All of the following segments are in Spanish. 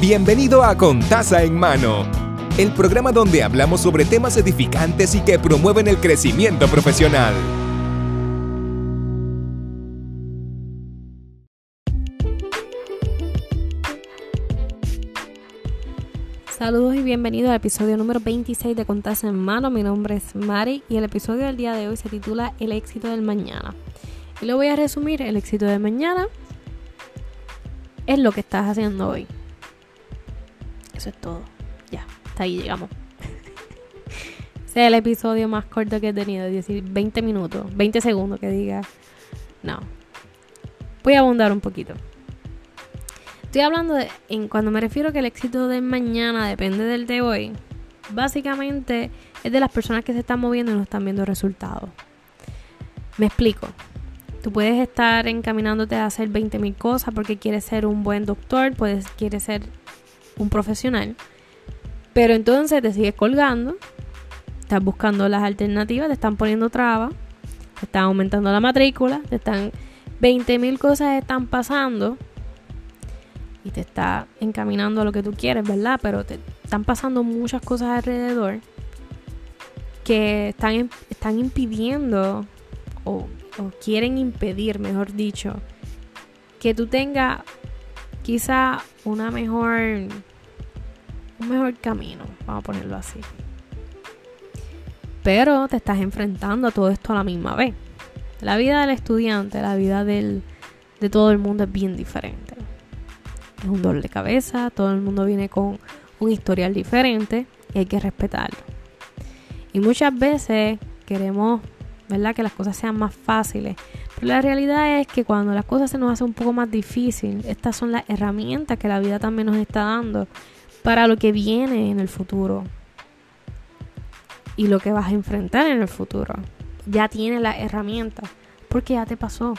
Bienvenido a Contaza en Mano, el programa donde hablamos sobre temas edificantes y que promueven el crecimiento profesional. Saludos y bienvenidos al episodio número 26 de Contaza en Mano. Mi nombre es Mari y el episodio del día de hoy se titula El éxito del mañana. Y lo voy a resumir, el éxito del mañana es lo que estás haciendo hoy. Eso es todo. Ya, hasta ahí llegamos. Ese es el episodio más corto que he tenido, decir 20 minutos, 20 segundos que diga. No. Voy a abundar un poquito. Estoy hablando de, en, cuando me refiero que el éxito de mañana depende del de hoy, básicamente es de las personas que se están moviendo y no están viendo resultados. Me explico. Tú puedes estar encaminándote a hacer 20.000 cosas porque quieres ser un buen doctor, puedes, quieres ser un profesional, pero entonces te sigues colgando, estás buscando las alternativas, te están poniendo trabas, te están aumentando la matrícula, te están 20.000 cosas están pasando y te está encaminando a lo que tú quieres, ¿verdad? Pero te están pasando muchas cosas alrededor que están, están impidiendo o o quieren impedir, mejor dicho, que tú tengas quizá una mejor un mejor camino, vamos a ponerlo así. Pero te estás enfrentando a todo esto a la misma vez. La vida del estudiante, la vida del, de todo el mundo es bien diferente. Es un dolor de cabeza, todo el mundo viene con un historial diferente y hay que respetarlo. Y muchas veces queremos ¿verdad? Que las cosas sean más fáciles. La realidad es que cuando las cosas se nos hacen un poco más difícil, estas son las herramientas que la vida también nos está dando para lo que viene en el futuro y lo que vas a enfrentar en el futuro. Ya tienes las herramientas porque ya te pasó.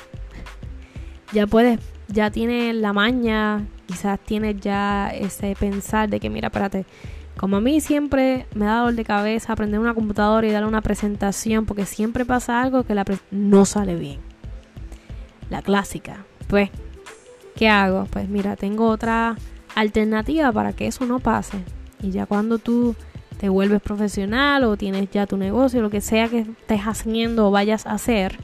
Ya puedes, ya tienes la maña, quizás tienes ya ese pensar de que mira, espérate, como a mí siempre me da dolor de cabeza aprender una computadora y darle una presentación porque siempre pasa algo que la no sale bien. La clásica. Pues, ¿qué hago? Pues mira, tengo otra alternativa para que eso no pase. Y ya cuando tú te vuelves profesional o tienes ya tu negocio, lo que sea que estés haciendo o vayas a hacer,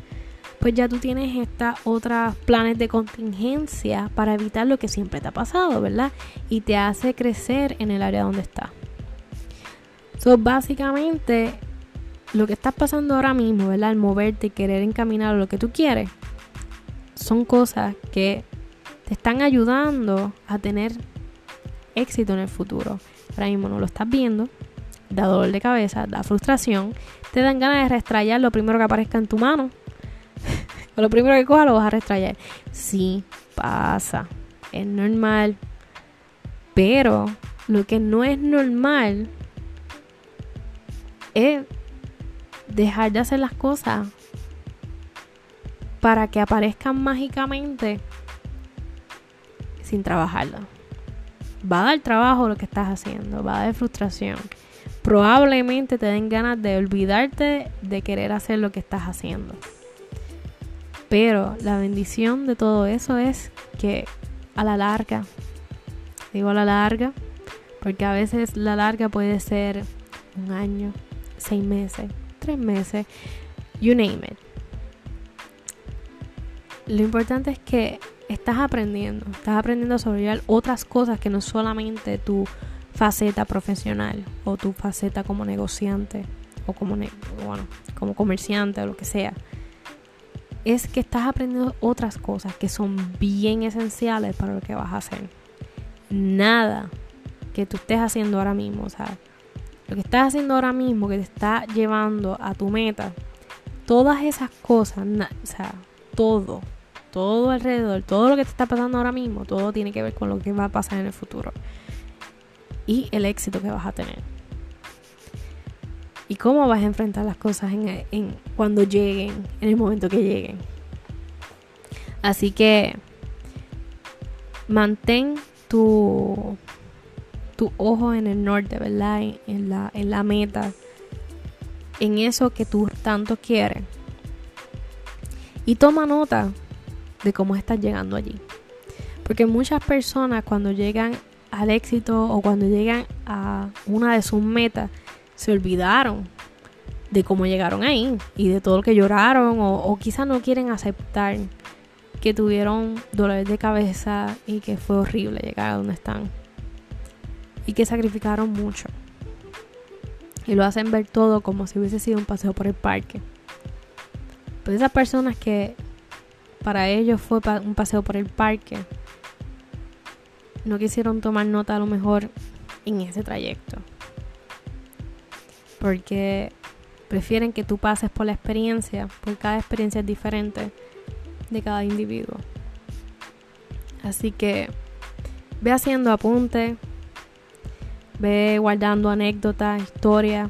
pues ya tú tienes estas otras planes de contingencia para evitar lo que siempre te ha pasado, ¿verdad? Y te hace crecer en el área donde estás. So, básicamente, lo que estás pasando ahora mismo, ¿verdad? El moverte y querer encaminar lo que tú quieres, son cosas que te están ayudando a tener éxito en el futuro. Ahora mismo no lo estás viendo, da dolor de cabeza, da frustración, te dan ganas de restrayar lo primero que aparezca en tu mano. o lo primero que cojas lo vas a restrayar. Sí, pasa, es normal. Pero lo que no es normal es dejar de hacer las cosas para que aparezcan mágicamente sin trabajarlas. Va a dar trabajo lo que estás haciendo, va a dar frustración. Probablemente te den ganas de olvidarte de querer hacer lo que estás haciendo. Pero la bendición de todo eso es que a la larga, digo a la larga, porque a veces la larga puede ser un año, seis meses, tres meses, you name it. Lo importante es que estás aprendiendo, estás aprendiendo a sobrellevar otras cosas que no solamente tu faceta profesional o tu faceta como negociante o como, bueno, como comerciante o lo que sea. Es que estás aprendiendo otras cosas que son bien esenciales para lo que vas a hacer. Nada que tú estés haciendo ahora mismo, o sea, lo que estás haciendo ahora mismo que te está llevando a tu meta, todas esas cosas, o sea, todo, todo alrededor, todo lo que te está pasando ahora mismo, todo tiene que ver con lo que va a pasar en el futuro y el éxito que vas a tener. Y cómo vas a enfrentar las cosas en, cuando lleguen, en el momento que lleguen. Así que mantén tu tu ojo en el norte, ¿verdad? En, la, en la meta, en eso que tú tanto quieres. Y toma nota de cómo estás llegando allí. Porque muchas personas cuando llegan al éxito o cuando llegan a una de sus metas, se olvidaron de cómo llegaron ahí y de todo lo que lloraron o, quizás no quieren aceptar que tuvieron dolores de cabeza y que fue horrible llegar a donde están y que sacrificaron mucho y lo hacen ver todo como si hubiese sido un paseo por el parque. Pues esas personas que para ellos fue un paseo por el parque, no quisieron tomar nota a lo mejor en ese trayecto. Porque prefieren que tú pases por la experiencia, porque cada experiencia es diferente de cada individuo. Así que ve haciendo apuntes, ve guardando anécdotas, historias.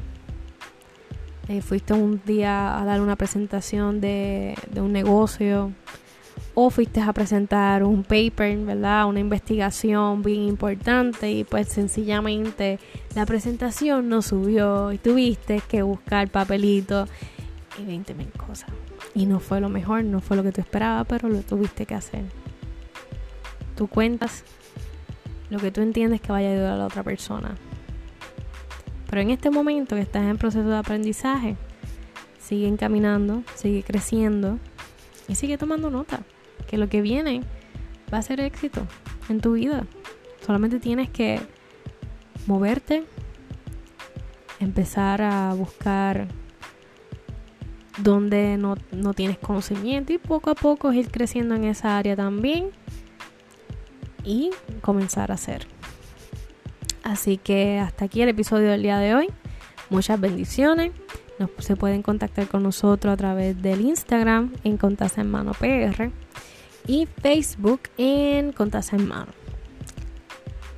Eh, fuiste un día a dar una presentación de un negocio o fuiste a presentar un paper, ¿verdad? Una investigación bien importante y pues sencillamente la presentación no subió y tuviste que buscar papelito y 20 mil cosas. Y no fue lo mejor, no fue lo que tú esperabas, pero lo tuviste que hacer. Tú cuentas lo que tú entiendes que vaya a ayudar a la otra persona. Pero en este momento que estás en proceso de aprendizaje, sigue caminando, sigue creciendo y sigue tomando nota que lo que viene va a ser éxito en tu vida. Solamente tienes que moverte, empezar a buscar donde no, no, tienes conocimiento y poco a poco ir creciendo en esa área también y comenzar a hacer. Así que hasta aquí el episodio del día de hoy. Muchas bendiciones. se pueden contactar con nosotros a través del Instagram en Contas en Mano PR y Facebook en Contas en Mano.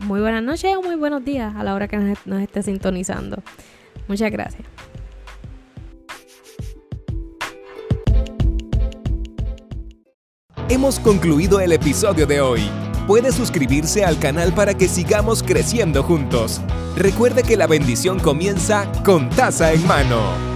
Muy buenas noches o muy buenos días a la hora que nos, nos esté sintonizando. Muchas gracias. Hemos concluido el episodio de hoy. Puede suscribirse al canal para que sigamos creciendo juntos. Recuerde que la bendición comienza con taza en mano.